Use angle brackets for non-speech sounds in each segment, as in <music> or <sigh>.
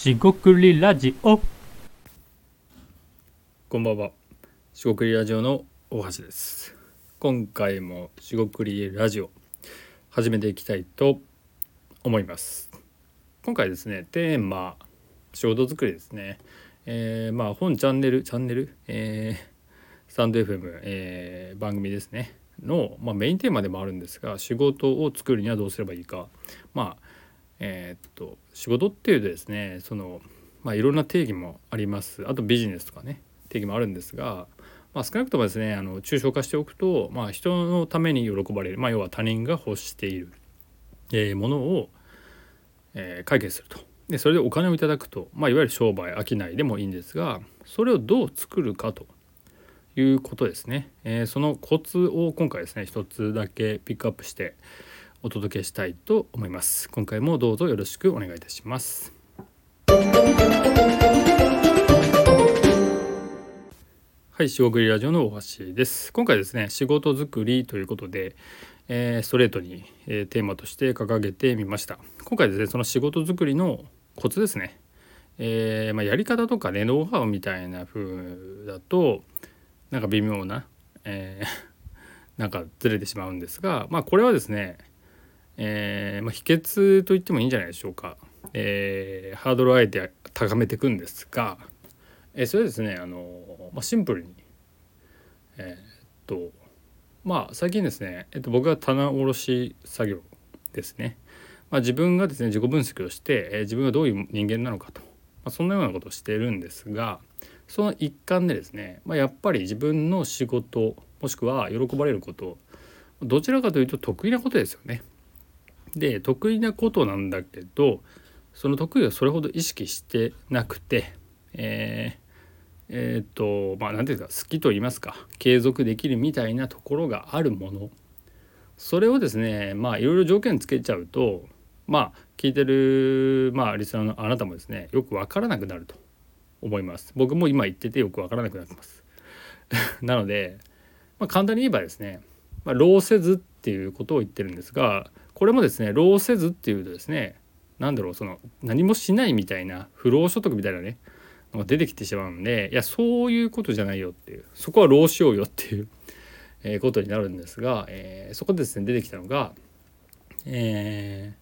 しごくりラジオこんばんは。しごくりラジオの大橋です。今回もしごくりラジオ始めていきたいと思います。今回ですね、テーマ仕事作りですね。えーまあ本チャンネルチャンネル、えースタンド FM、えー番組ですねの、まあ、メインテーマでもあるんですが仕事を作るにはどうすればいいかまあえーっと仕事っていうとですねそのまあいろんな定義もあります。あとビジネスとかね定義もあるんですが、まあ、少なくともですねあの抽象化しておくと、まあ、人のために喜ばれる、まあ、要は他人が欲している、えものを、えー解決すると。でそれでお金をいただくと、まあ、いわゆる商売商いでもいいんですがそれをどう作るかということですね、えーそのコツを今回ですね一つだけピックアップしてお届けしたいと思います今回もどうぞよろしくお願いいたしますはい、仕事りラジオの大橋です。今回ですね、仕事作りということで、えーストレートに、えーテーマとして掲げてみました。今回ですね、その仕事作りのコツですね。えーまあ、やり方とかね、ノウハウみたいな風だと、なんか微妙な、えーなんかずれてしまうんですが、まあ、これはですね、えーまあ、秘訣と言ってもいいんじゃないでしょうか。えーハードルをあえて高めていくんですが、えーそれはですねあの、まあ、シンプルにえーっとまあ最近ですね、えっと、僕が棚卸し作業ですね、まあ、自分がですね自己分析をして、えー自分がどういう人間なのかと、まあ、そんなようなことをしてるんですがその一環でですね、まあ、やっぱり自分の仕事もしくは喜ばれることどちらかというと得意なことですよね。で得意なことなんだけどその得意をそれほど意識してなくてえーえーとまあ何ていうか好きと言いますか継続できるみたいなところがあるもの。それをですねまあいろいろ条件つけちゃうとまあ聞いてるまあリスナーのあなたもですねよくわからなくなると思います。僕も今言っててよくわからなくなってます。<laughs> なので、まあ、簡単に言えばですね、まあ、労せずっていうことを言ってるんですがこれもですね労せずっていうとですねなんだろうその何もしないみたいな不労所得みたいなねのが出てきてしまうんでいやそういうことじゃないよっていうそこは労しようよっていう、<laughs> えーことになるんですが、えーそこでですね出てきたのが、えー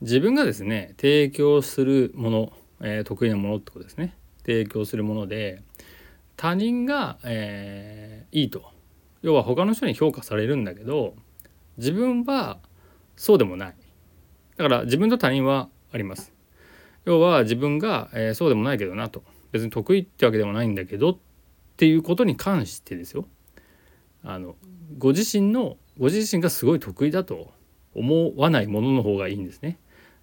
自分がですね提供するもの、え得意なものってことですね。提供するもので他人が、えーいいと。要は他の人に評価されるんだけど自分はそうでもない。だから自分と他人はあります。要は自分が、えーそうでもないけどなと。別に得意ってわけでもないんだけどっていうことに関してですよ。あのご自身のご自身がすごい得意だと思わないものの方がいいんですね。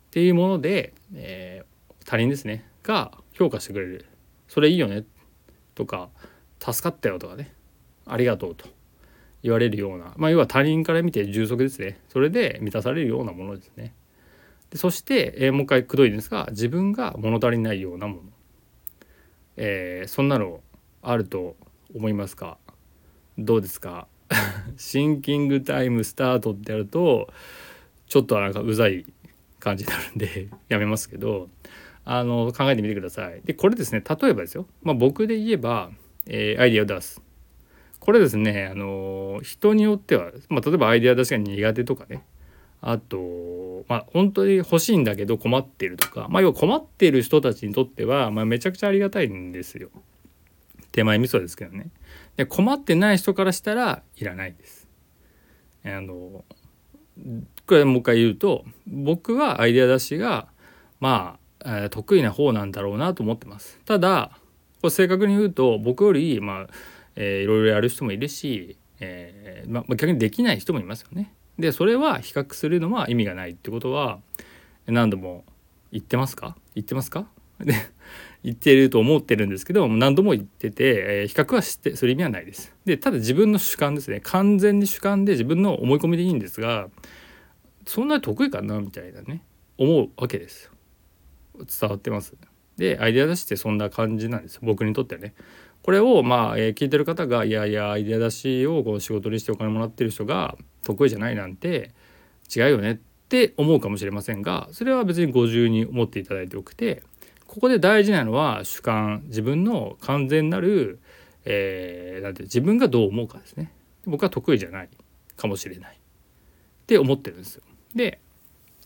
っていうもので、えー他人ですね。が評価してくれる。それいいよね。とか助かったよとかね。ありがとうと。言われるようなまあ要は他人から見て充足ですね。それで満たされるようなものですね。でそして、えーもう一回くどいですが自分が物足りないようなもの、えーそんなのあると思いますか？どうですか？<laughs> シンキングタイムスタートってやるとちょっとなんかうざい感じになるんで <laughs> やめますけどあの考えてみてください。でこれですね例えばですよ、まあ、僕で言えば、えーアイデアを出す。これですねあの人によっては、まあ、例えばアイデア出しが苦手とかねあとまあ本当に欲しいんだけど困ってるとか、まあ、要は困ってる人たちにとっては、まあ、めちゃくちゃありがたいんですよ。手前味噌ですけどね。で困ってない人からしたらいらないです。あのこれもう一回言うと僕はアイデア出しがまあ、得意な方なんだろうなと思ってます。ただこれ正確に言うと僕よりまあ、えーいろいろやる人もいるし、えーまあ逆にできない人もいますよね。でそれは比較するのは意味がないってことは何度も言ってますか？言ってますか？<laughs> で言ってると思ってるんですけど何度も言ってて、えー比較はしてする意味はないです。でただ自分の主観ですね完全に主観で自分の思い込みでいいんですがそんなに得意かなみたいなね思うわけですよ。伝わってます？でアイデア出してそんな感じなんです僕にとってはね。これをまあ、えー聞いてる方がいやいやアイデア出しをこう仕事にしてお金もらってる人が得意じゃないなんて違うよねって思うかもしれませんがそれは別にご自由に思っていただいてよくてここで大事なのは主観自分の完全なる、えー、なんて自分がどう思うかですね。僕は得意じゃないかもしれない。って思ってるんですよ。で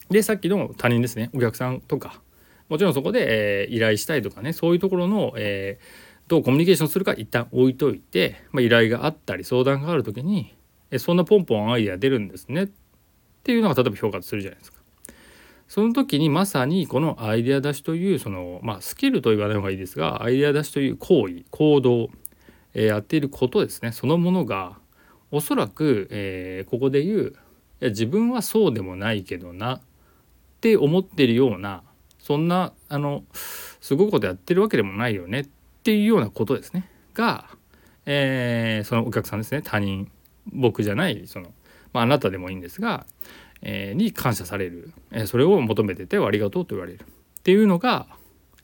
でさっきの他人ですね。お客さんとか。もちろんそこで、えー、依頼したいとかね。そういうところの、えー、どうコミュニケーションするか一旦置いといて、まあ、依頼があったり相談がある時に、え、そんなポンポンアイデア出るんですね。っていうのが例えば評価するじゃないですか。その時にまさにこのアイデア出しというそのまあスキルと言わない方がいいですがアイデア出しという行為行動、えー、やっていることですね。そのものがおそらく、えー、ここで言ういや自分はそうでもないけどなって思ってるようなそんなあのすごいことやってるわけでもないよね。っていうようなことですねが、えー、そのお客さんですね他人僕じゃないその、まあ、あなたでもいいんですが、えー、に感謝される、えー、それを求めててありがとうと言われるっていうのが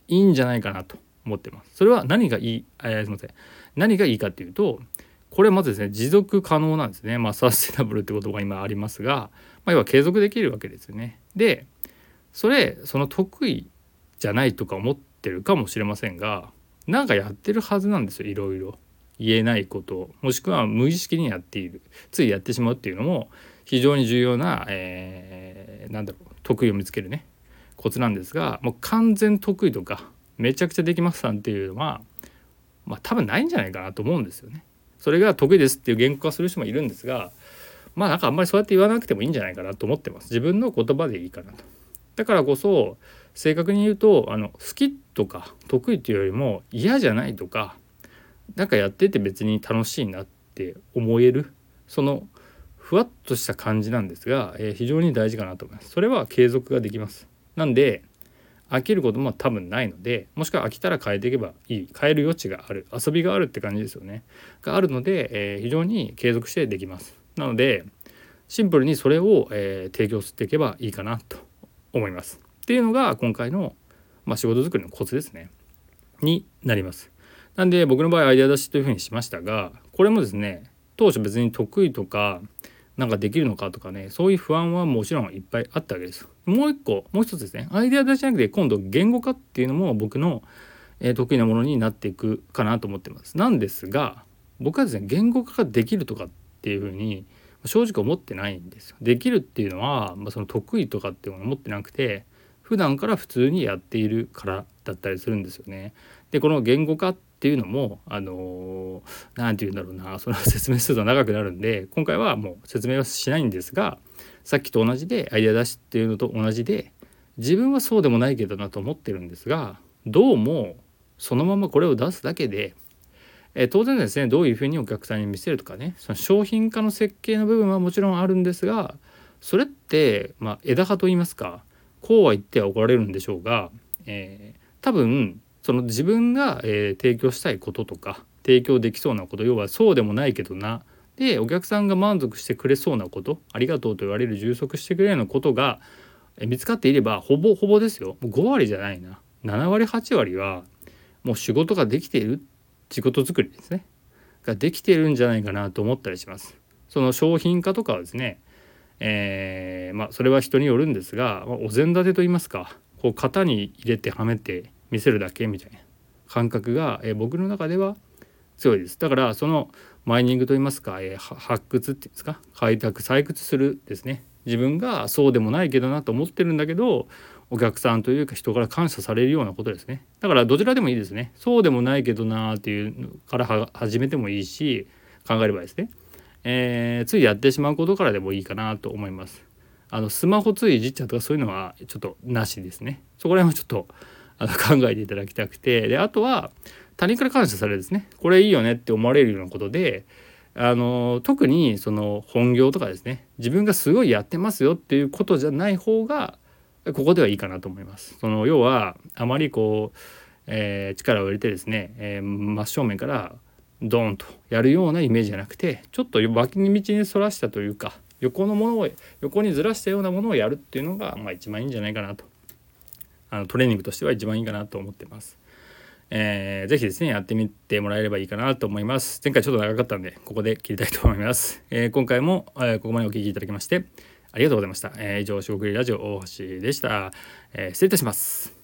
いいんじゃないかなと思ってます。それは何がいい、えー、すみません何がいいかっていうとこれはまずですね持続可能なんですね。まあサステナブルって言葉が今ありますが、まあ、要は継続できるわけですよね。でそれその得意じゃないとか思ってるかもしれませんがなんかやってるはずなんですよいろいろ。言えないこともしくは無意識にやっているついやってしまうっていうのも非常に重要な、えー、なんだろう得意を見つけるねコツなんですがもう完全得意とかめちゃくちゃできますなんていうのはまあ多分ないんじゃないかなと思うんですよね。それが得意ですっていう言語化する人もいるんですがまあなんかあんまりそうやって言わなくてもいいんじゃないかなと思ってます。自分の言葉でいいかなと。だからこそ正確に言うとあの好きとか得意というよりも嫌じゃないとかなんかやってて別に楽しいなって思えるそのふわっとした感じなんですが、えー、非常に大事かなと思います。それは継続ができます。なんで飽きることも多分ないのでもしくは飽きたら変えていけばいい。変える余地がある。遊びがあるって感じですよね。があるので、えー、非常に継続してできます。なのでシンプルにそれを、えー、提供していけばいいかなと思います。っていうのが今回の、まあ、仕事作りのコツですね。になります。なんで僕の場合アイデア出しというふうにしましたがこれもですね当初別に得意とかなんかできるのかとかねそういう不安はもちろんいっぱいあったわけです。もう一個もう一つですねアイデア出しじゃなくて今度言語化っていうのも僕の、得意なものになっていくかなと思ってます。なんですが僕はですね言語化ができるとかっていうふうに正直思ってないんですよ。できるっていうのは、まあ、その得意とかっていうのを持ってなくて普段から普通にやっているからだったりするんですよね。でこの言語化っていうのもあの何て言うんだろうなその説明すると長くなるんで今回はもう説明はしないんですがさっきと同じでアイデア出しっていうのと同じで自分はそうでもないけどなと思ってるんですがどうもそのままこれを出すだけでえ当然ですねどういうふうにお客さんに見せるとかねその商品化の設計の部分はもちろんあるんですがそれって、まあ、枝葉と言いますかこうは言っては怒られるんでしょうが、えー、多分その自分が、えー、提供したいこととか提供できそうなこと要はそうでもないけどなでお客さんが満足してくれそうなことありがとうと言われる充足してくれるようなことがえ見つかっていればほぼほぼですよ。5割じゃないな。7割8割はもう仕事ができている仕事作りですね。ができているんじゃないかなと思ったりします。その商品化とかはですね、えー、まあ、それは人によるんですが、まあ、お膳立てと言いますかこう型に入れてはめて見せるだけみたいな感覚が、えー、僕の中では強いです。だからそのマイニングといいますか、えー、発掘っていうんですか開拓採掘するですね。自分がそうでもないけどなと思ってるんだけどお客さんというか人から感謝されるようなことですね。だからどちらでもいいですね。そうでもないけどなっていうから始めてもいいし考えればですね、えー、ついやってしまうことからでもいいかなと思います。あのスマホついいじっちゃうとかそういうのはちょっとなしですね。そこら辺はちょっとあの考えていただきたくて。であとは他人から感謝されるですね。これいいよねって思われるようなことであの特にその本業とかですね。自分がすごいやってますよっていうことじゃない方がここではいいかなと思います。その要はあまりこう、えー、力を入れてですね、えー、真正面からドーンとやるようなイメージじゃなくてちょっと脇に道にそらしたというか横のものを横にずらしたようなものをやるっていうのが、まあ、一番いいんじゃないかなと。あのトレーニングとしては一番いいかなと思ってます。えー、ぜひですねやってみてもらえればいいかなと思います。前回ちょっと長かったんでここで切りたいと思います、えー、今回も、えー、ここまでお聴きいただきましてありがとうございました、えー、以上四国ラジオ大橋でした、えー、失礼いたします。